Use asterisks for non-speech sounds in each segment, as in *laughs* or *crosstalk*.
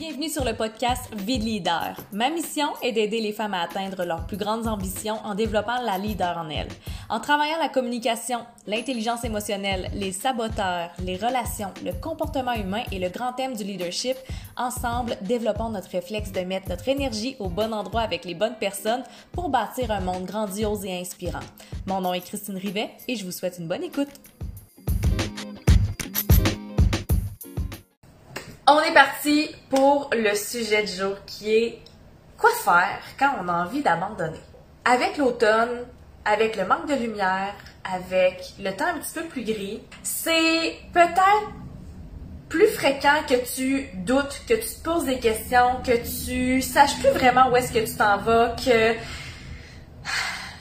Bienvenue sur le podcast Vie de leader. Ma mission est d'aider les femmes à atteindre leurs plus grandes ambitions en développant la leader en elles. En travaillant la communication, l'intelligence émotionnelle, les saboteurs, les relations, le comportement humain et le grand thème du leadership, ensemble, développons notre réflexe de mettre notre énergie au bon endroit avec les bonnes personnes pour bâtir un monde grandiose et inspirant. Mon nom est Christine Rivet et je vous souhaite une bonne écoute. On est parti pour le sujet du jour qui est quoi faire quand on a envie d'abandonner. Avec l'automne, avec le manque de lumière, avec le temps un petit peu plus gris, c'est peut-être plus fréquent que tu doutes, que tu te poses des questions, que tu saches plus vraiment où est-ce que tu t'en vas, que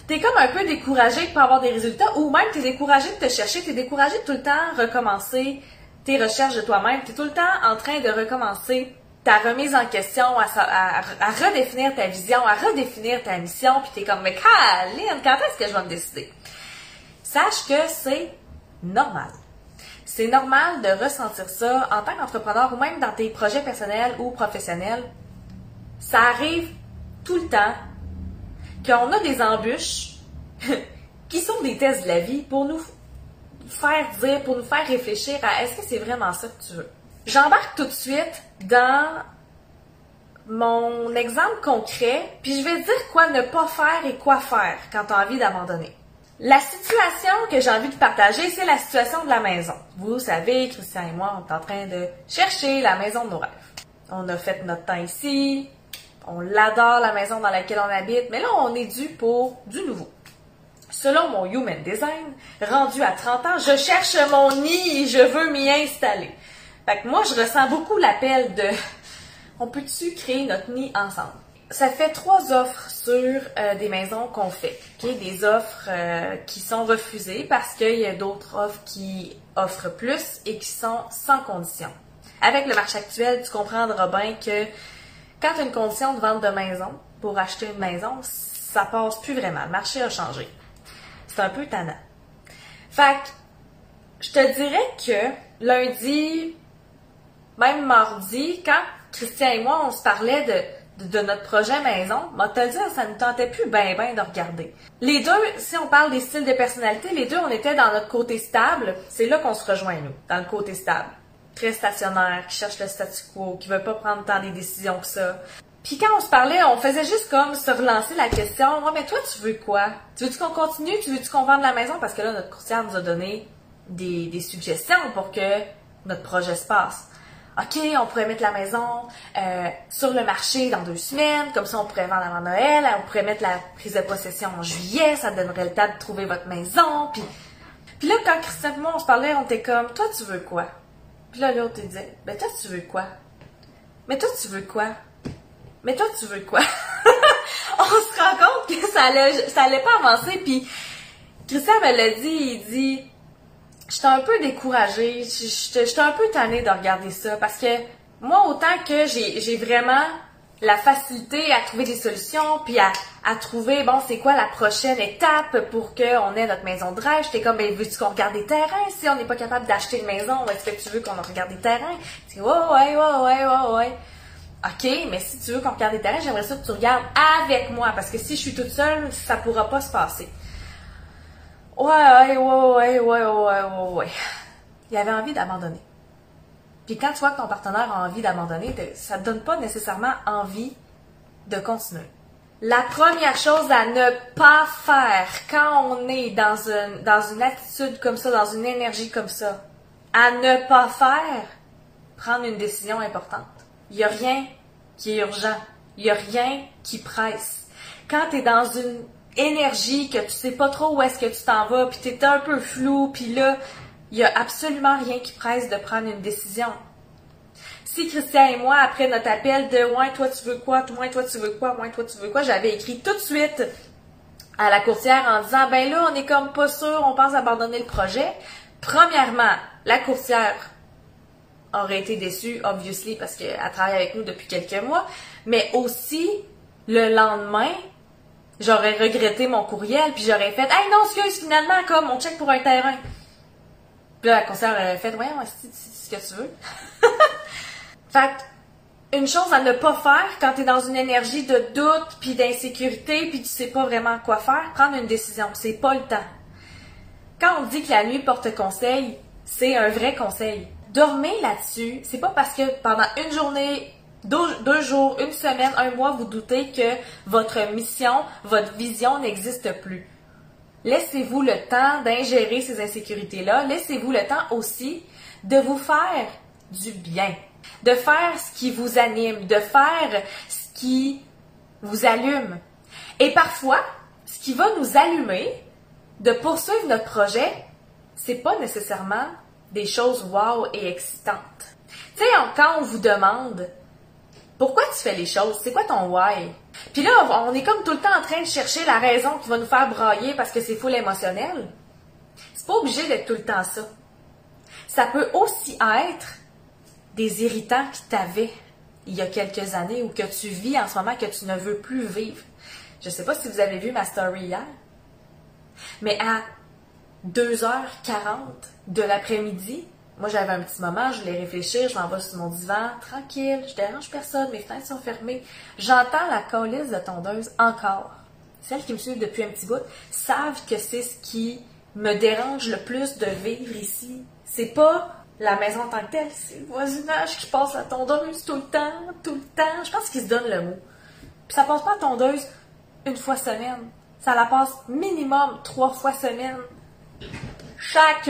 t'es comme un peu découragé de pas avoir des résultats, ou même t'es découragé de te chercher, t'es découragé de tout le temps recommencer tes recherches de toi-même, t'es tout le temps en train de recommencer ta remise en question, à, redéfinir ta vision, à redéfinir ta mission, puis t'es comme, mais Caroline, quand est-ce que je vais me décider? Sache que c'est normal. C'est normal de ressentir ça en tant qu'entrepreneur ou même dans tes projets personnels ou professionnels. Ça arrive tout le temps qu'on a des embûches *laughs* qui sont des tests de la vie pour nous faire dire, pour nous faire réfléchir à est-ce que c'est vraiment ça que tu veux. J'embarque tout de suite dans mon exemple concret, puis je vais dire quoi ne pas faire et quoi faire quand tu as envie d'abandonner. La situation que j'ai envie de partager, c'est la situation de la maison. Vous savez, Christian et moi, on est en train de chercher la maison de nos rêves. On a fait notre temps ici, on l'adore la maison dans laquelle on habite, mais là, on est dû pour du nouveau. Selon mon Human Design, rendu à 30 ans, je cherche mon nid et je veux m'y installer. Fait que moi, je ressens beaucoup l'appel de on peut-tu créer notre nid ensemble? Ça fait trois offres sur euh, des maisons qu'on fait. Des offres euh, qui sont refusées parce qu'il y a d'autres offres qui offrent plus et qui sont sans condition. Avec le marché actuel, tu comprendras bien que quand tu as une condition de vente de maison pour acheter une maison, ça passe plus vraiment. Le marché a changé. C'est un peu tannant. Fait que, je te dirais que lundi, même mardi, quand Christian et moi, on se parlait de, de, notre projet maison, moi, te dire, ça ne tentait plus ben ben de regarder. Les deux, si on parle des styles de personnalité, les deux, on était dans notre côté stable. C'est là qu'on se rejoint, nous, dans le côté stable. Très stationnaire, qui cherche le statu quo, qui veut pas prendre tant des décisions que ça. Puis quand on se parlait, on faisait juste comme se relancer la question, oh, mais toi, tu veux quoi? Tu veux-tu qu'on continue? Tu veux-tu qu'on vende la maison? Parce que là, notre courtière nous a donné des, des suggestions pour que notre projet se passe. OK, on pourrait mettre la maison euh, sur le marché dans deux semaines, comme ça on pourrait vendre avant Noël, on pourrait mettre la prise de possession en juillet, ça donnerait le temps de trouver votre maison. Puis, puis là, quand Christophe et moi on se parlait, on était comme, toi tu veux quoi? Puis là, l'autre disait, ben toi tu veux quoi? Mais toi tu veux quoi? Mais toi tu veux quoi? *laughs* on se rend compte que ça allait, ça allait pas avancer. Puis Christian me l'a dit, il dit, j'étais un peu découragée, j'étais un peu tannée de regarder ça parce que moi, autant que j'ai vraiment la facilité à trouver des solutions, puis à, à trouver, bon, c'est quoi la prochaine étape pour qu'on ait notre maison de rêve. J'étais comme, ben, veux-tu qu'on regarde des terrains? Si on n'est pas capable d'acheter une maison? Est-ce que tu veux qu'on regarde des terrains? C'est ouais, ouais, ouais, ouais, ouais, ouais. OK, mais si tu veux qu'on regarde des terrains, j'aimerais ça que tu regardes avec moi, parce que si je suis toute seule, ça pourra pas se passer. Ouais, ouais, ouais, ouais, ouais, ouais, ouais, Il avait envie d'abandonner. Puis quand tu vois que ton partenaire a envie d'abandonner, ça te donne pas nécessairement envie de continuer. La première chose à ne pas faire quand on est dans dans une attitude comme ça, dans une énergie comme ça, à ne pas faire, prendre une décision importante. Il n'y a rien qui est urgent. Il n'y a rien qui presse. Quand tu es dans une énergie, que tu sais pas trop où est-ce que tu t'en vas, puis tu es un peu flou, puis là, il y a absolument rien qui presse de prendre une décision. Si Christian et moi, après notre appel de Ouais, toi tu veux quoi, moi toi tu veux quoi, moi toi tu veux quoi, j'avais écrit tout de suite à la courtière en disant Ben là, on est comme pas sûr, on pense abandonner le projet. Premièrement, la courtière aurait été déçue, obviously, parce qu'elle travaille avec nous depuis quelques mois, mais aussi le lendemain, j'aurais regretté mon courriel, puis j'aurais fait Hey non, excuse, finalement, comme on check pour un terrain. Puis là, la conseillère aurait fait Ouais, c'est ce que tu veux. *laughs* fait une chose à ne pas faire quand tu es dans une énergie de doute puis d'insécurité puis tu sais pas vraiment quoi faire, prendre une décision, c'est pas le temps. Quand on dit que la nuit porte conseil, c'est un vrai conseil. Dormez là-dessus, c'est pas parce que pendant une journée, deux, jours, une semaine, un mois, vous doutez que votre mission, votre vision n'existe plus. Laissez-vous le temps d'ingérer ces insécurités-là. Laissez-vous le temps aussi de vous faire du bien de faire ce qui vous anime, de faire ce qui vous allume. Et parfois, ce qui va nous allumer de poursuivre notre projet, c'est pas nécessairement des choses wow et excitantes. Tu sais, quand on vous demande pourquoi tu fais les choses, c'est quoi ton why? Puis là, on est comme tout le temps en train de chercher la raison qui va nous faire brailler parce que c'est full émotionnel. C'est pas obligé d'être tout le temps ça. Ça peut aussi être des irritants qui t'avaient il y a quelques années ou que tu vis en ce moment que tu ne veux plus vivre. Je sais pas si vous avez vu ma story hier, mais à 2h40 de l'après-midi, moi j'avais un petit moment, je voulais réfléchir, je m'en vais sur mon divan, tranquille, je dérange personne, mes fenêtres sont fermées. J'entends la colisse de tondeuse encore. Celles qui me suivent depuis un petit bout savent que c'est ce qui me dérange le plus de vivre ici. C'est pas la maison en tant que telle, c'est le voisinage qui passe la tondeuse tout le temps, tout le temps. Je pense qu'ils se donnent le mot. Puis ça passe pas la tondeuse une fois semaine. Ça la passe minimum trois fois semaine. Chaque. *laughs*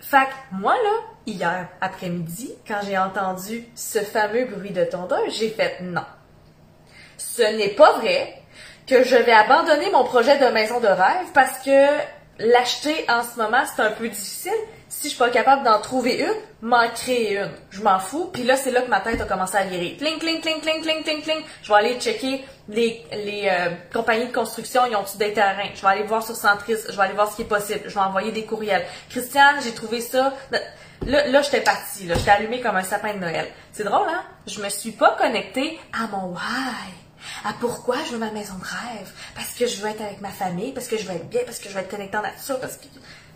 fait que moi, là, hier après-midi, quand j'ai entendu ce fameux bruit de tondeuse, j'ai fait non. Ce n'est pas vrai que je vais abandonner mon projet de maison de rêve parce que l'acheter en ce moment, c'est un peu difficile. Si je suis pas capable d'en trouver une, m'en créer une. Je m'en fous. Puis là, c'est là que ma tête a commencé à virer. Cling, cling, cling, cling, cling, cling, cling. Je vais aller checker les, les euh, compagnies de construction, ils ont-tu des terrains? Je vais aller voir sur Centris. Je vais aller voir ce qui est possible. Je vais envoyer des courriels. Christiane, j'ai trouvé ça. Là, là j'étais partie. Là, j'étais allumée comme un sapin de Noël. C'est drôle, hein? Je me suis pas connectée à mon why à pourquoi je veux ma maison de rêve, parce que je veux être avec ma famille, parce que je veux être bien, parce que je veux être connectée en nature, parce que...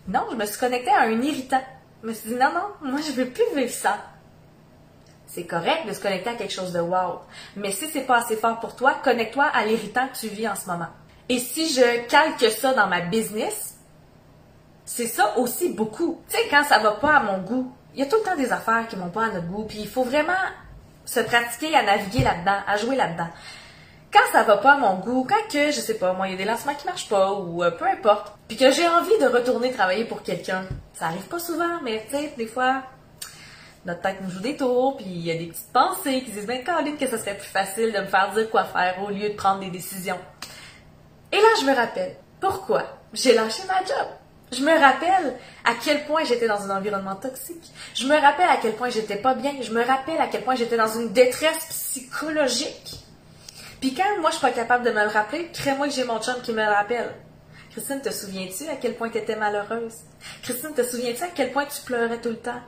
Non, je me suis connectée à un irritant. Je me suis dit, non, non, moi, je veux plus vivre ça. C'est correct de se connecter à quelque chose de wow. Mais si c'est pas assez fort pour toi, connecte-toi à l'irritant que tu vis en ce moment. Et si je calque ça dans ma business, c'est ça aussi beaucoup. Tu sais, quand ça va pas à mon goût, il y a tout le temps des affaires qui vont pas à notre goût, puis il faut vraiment se pratiquer à naviguer là-dedans, à jouer là-dedans quand ça va pas à mon goût, quand que, je sais pas, moi, il y a des lancements qui marchent pas, ou euh, peu importe, puis que j'ai envie de retourner travailler pour quelqu'un, ça arrive pas souvent, mais tu sais, des fois, notre tête nous joue des tours, puis il y a des petites pensées qui disent, ben, Caroline, que ce serait plus facile de me faire dire quoi faire au lieu de prendre des décisions. Et là, je me rappelle, pourquoi j'ai lâché ma job? Je me rappelle à quel point j'étais dans un environnement toxique. Je me rappelle à quel point j'étais pas bien. Je me rappelle à quel point j'étais dans une détresse psychologique. Puis quand moi je suis pas capable de me le rappeler, crée-moi que j'ai mon chum qui me le rappelle. Christine, te souviens-tu à quel point tu étais malheureuse? Christine, te souviens-tu à quel point tu pleurais tout le temps?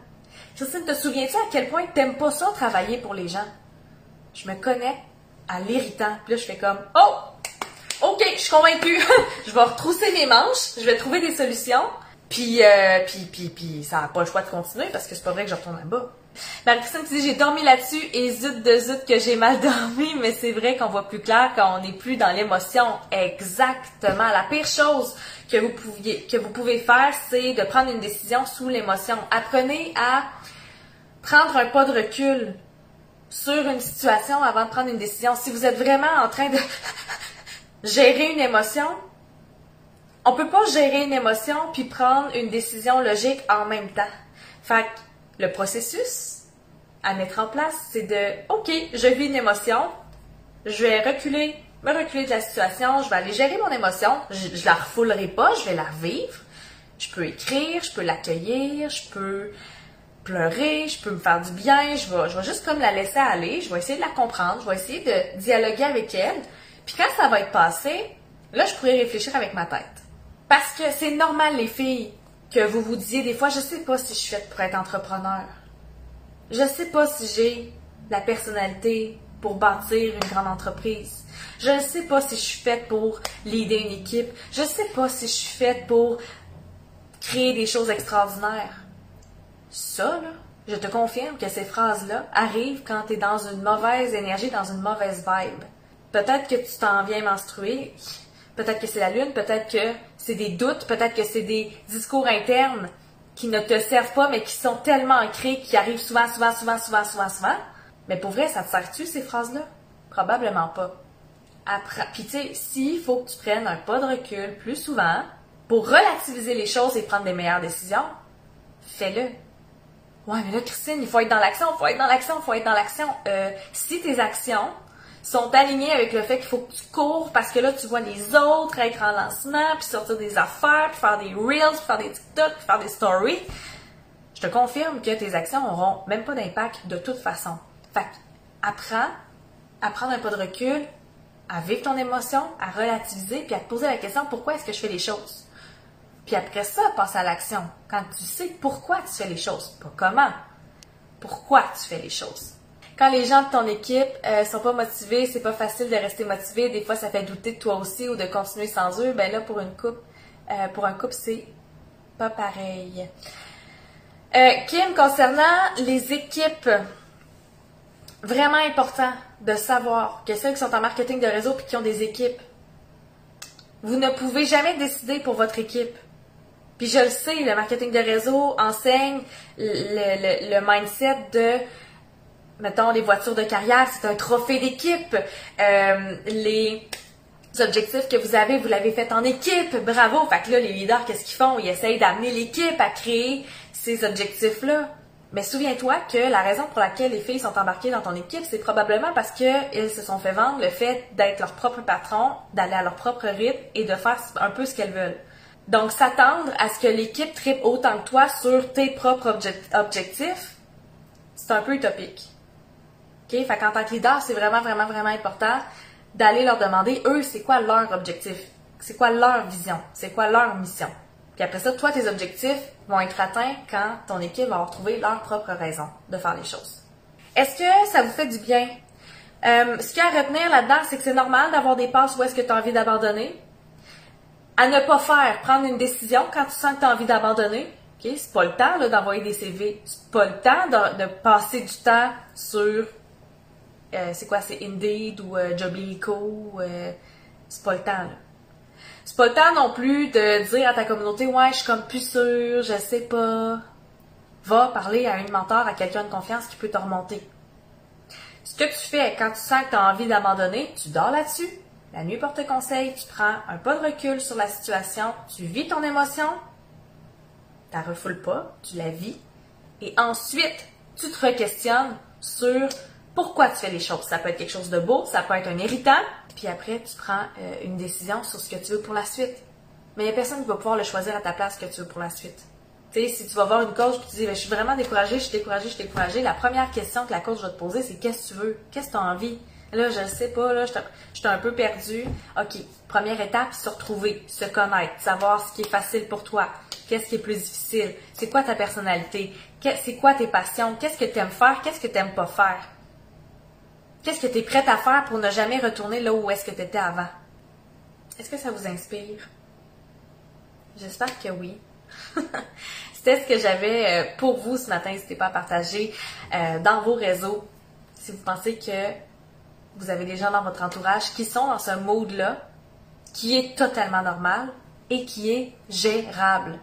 Christine, te souviens-tu à quel point tu n'aimes pas ça travailler pour les gens? Je me connais à l'irritant. Puis là, je fais comme Oh! OK, je suis convaincue. *laughs* je vais retrousser mes manches, je vais trouver des solutions. Puis, euh, puis, puis, puis, ça n'a pas le choix de continuer parce que c'est pas vrai que je retourne là-bas. Marie-Christine dit j'ai dormi là-dessus et zut de zut que j'ai mal *laughs* dormi, mais c'est vrai qu'on voit plus clair quand on n'est plus dans l'émotion. Exactement. La pire chose que vous pouviez, que vous pouvez faire, c'est de prendre une décision sous l'émotion. Apprenez à prendre un pas de recul sur une situation avant de prendre une décision. Si vous êtes vraiment en train de *laughs* gérer une émotion, on peut pas gérer une émotion puis prendre une décision logique en même temps. Fait le processus à mettre en place, c'est de, OK, je vis une émotion, je vais reculer, me reculer de la situation, je vais aller gérer mon émotion, je, la refoulerai pas, je vais la vivre. Je peux écrire, je peux l'accueillir, je peux pleurer, je peux me faire du bien, je vais, je vais juste comme la laisser aller, je vais essayer de la comprendre, je vais essayer de dialoguer avec elle. Puis quand ça va être passé, là, je pourrais réfléchir avec ma tête. Parce que c'est normal, les filles, que vous vous disiez des fois, je sais pas si je suis faite pour être entrepreneur. Je sais pas si j'ai la personnalité pour bâtir une grande entreprise. Je ne sais pas si je suis faite pour l'idée une équipe. Je ne sais pas si je suis faite pour créer des choses extraordinaires. Ça, je te confirme que ces phrases-là arrivent quand tu es dans une mauvaise énergie, dans une mauvaise vibe. Peut-être que tu t'en viens menstruer, peut-être que c'est la lune, peut-être que c'est des doutes, peut-être que c'est des discours internes qui ne te servent pas, mais qui sont tellement ancrés, qui arrivent souvent, souvent, souvent, souvent, souvent, souvent. Mais pour vrai, ça te sert-tu, ces phrases-là? Probablement pas. Après, puis tu sais, s'il faut que tu prennes un pas de recul plus souvent pour relativiser les choses et prendre des meilleures décisions, fais-le. Ouais, mais là, Christine, il faut être dans l'action, il faut être dans l'action, il faut être dans l'action. Euh, si tes actions sont alignées avec le fait qu'il faut que tu cours parce que là, tu vois les autres être en lancement, puis sortir des affaires, puis faire des reels, puis faire des TikTok, puis faire des stories, je te confirme que tes actions auront même pas d'impact de toute façon. Fait apprends à prendre un pas de recul, à vivre ton émotion, à relativiser, puis à te poser la question pourquoi est-ce que je fais les choses? Puis après ça, passe à l'action. Quand tu sais pourquoi tu fais les choses, pas comment. Pourquoi tu fais les choses. Quand les gens de ton équipe euh, sont pas motivés, c'est pas facile de rester motivé. Des fois, ça fait douter de toi aussi ou de continuer sans eux. Ben là, pour une coupe, euh, pour un couple, c'est pas pareil. Euh, Kim, concernant les équipes, vraiment important de savoir que ceux qui sont en marketing de réseau et qui ont des équipes, vous ne pouvez jamais décider pour votre équipe. Puis je le sais, le marketing de réseau enseigne le, mindset de, mettons, les voitures de carrière, c'est un trophée d'équipe. Euh, les objectifs que vous avez, vous l'avez fait en équipe. Bravo! Fait que là, les leaders, qu'est-ce qu'ils font? Ils essayent d'amener l'équipe à créer ces objectifs-là. Mais souviens-toi que la raison pour laquelle les filles sont embarquées dans ton équipe, c'est probablement parce qu'elles se sont fait vendre le fait d'être leur propre patron, d'aller à leur propre rythme et de faire un peu ce qu'elles veulent. Donc, s'attendre à ce que l'équipe tripe autant que toi sur tes propres objectifs, c'est un peu utopique. OK? Fait qu'en tant que leader, c'est vraiment, vraiment, vraiment important d'aller leur demander, eux, c'est quoi leur objectif? C'est quoi leur vision? C'est quoi leur mission? Puis après ça, toi, tes objectifs vont être atteints quand ton équipe va trouvé leur propre raison de faire les choses. Est-ce que ça vous fait du bien? Euh, ce qu'il y a à retenir là-dedans, c'est que c'est normal d'avoir des passes où est-ce que tu as envie d'abandonner à ne pas faire, prendre une décision quand tu sens que tu as envie d'abandonner. OK? C'est pas le temps d'envoyer des CV. C'est pas le temps de, passer du temps sur euh, c'est quoi, c'est Indeed ou euh, Joblico. Euh, c'est pas le temps. Là. C'est pas le temps non plus de dire à ta communauté Ouais, je suis comme plus sûre, je sais pas. Va parler à une mentor, à quelqu'un de confiance qui peut te remonter. Ce que tu fais quand tu sens que tu as envie d'abandonner, tu dors là-dessus, la nuit porte conseil, tu prends un pas de recul sur la situation, tu vis ton émotion, tu la refoules pas, tu la vis, et ensuite, tu te re-questionnes sur pourquoi tu fais les choses? Ça peut être quelque chose de beau, ça peut être un irritant, puis après, tu prends euh, une décision sur ce que tu veux pour la suite. Mais il n'y a personne qui va pouvoir le choisir à ta place que tu veux pour la suite. Tu sais, si tu vas voir une coach et tu dis, ben, je suis vraiment découragée, je suis découragée, je suis découragée, la première question que la coach va te poser, c'est qu'est-ce que tu veux? Qu'est-ce que tu as envie? Là, je ne sais pas, là, je suis un peu perdue. OK, première étape, se retrouver, se connaître, savoir ce qui est facile pour toi, qu'est-ce qui est plus difficile, c'est quoi ta personnalité, c'est quoi tes passions, qu'est-ce que tu aimes faire, qu'est-ce que tu n'aimes pas faire. Qu'est-ce que tu es prête à faire pour ne jamais retourner là où est-ce que tu étais avant? Est-ce que ça vous inspire? J'espère que oui. *laughs* C'était ce que j'avais euh, pour vous ce matin. N'hésitez pas à partager euh, dans vos réseaux si vous pensez que vous avez des gens dans votre entourage qui sont dans ce mode-là, qui est totalement normal et qui est gérable.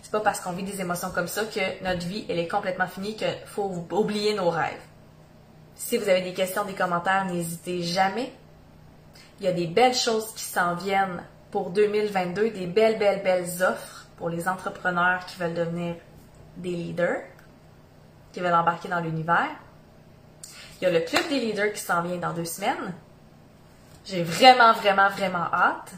C'est pas parce qu'on vit des émotions comme ça que notre vie, elle est complètement finie, qu'il faut oublier nos rêves. Si vous avez des questions, des commentaires, n'hésitez jamais. Il y a des belles choses qui s'en viennent pour 2022, des belles, belles, belles offres pour les entrepreneurs qui veulent devenir des leaders, qui veulent embarquer dans l'univers. Il y a le club des leaders qui s'en vient dans deux semaines. J'ai vraiment, vraiment, vraiment hâte.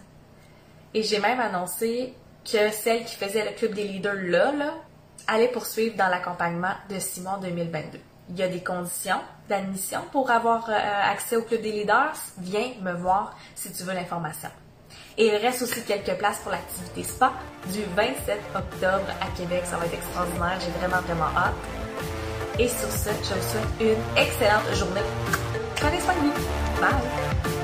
Et j'ai même annoncé que celle qui faisait le club des leaders là, là allait poursuivre dans l'accompagnement de Simon 2022. Il y a des conditions d'admission pour avoir euh, accès au club des leaders. Viens me voir si tu veux l'information. Et il reste aussi quelques places pour l'activité spa du 27 octobre à Québec. Ça va être extraordinaire. J'ai vraiment, vraiment hâte. Et sur ce, je vous souhaite une excellente journée. Prenez soin de vous. Bye!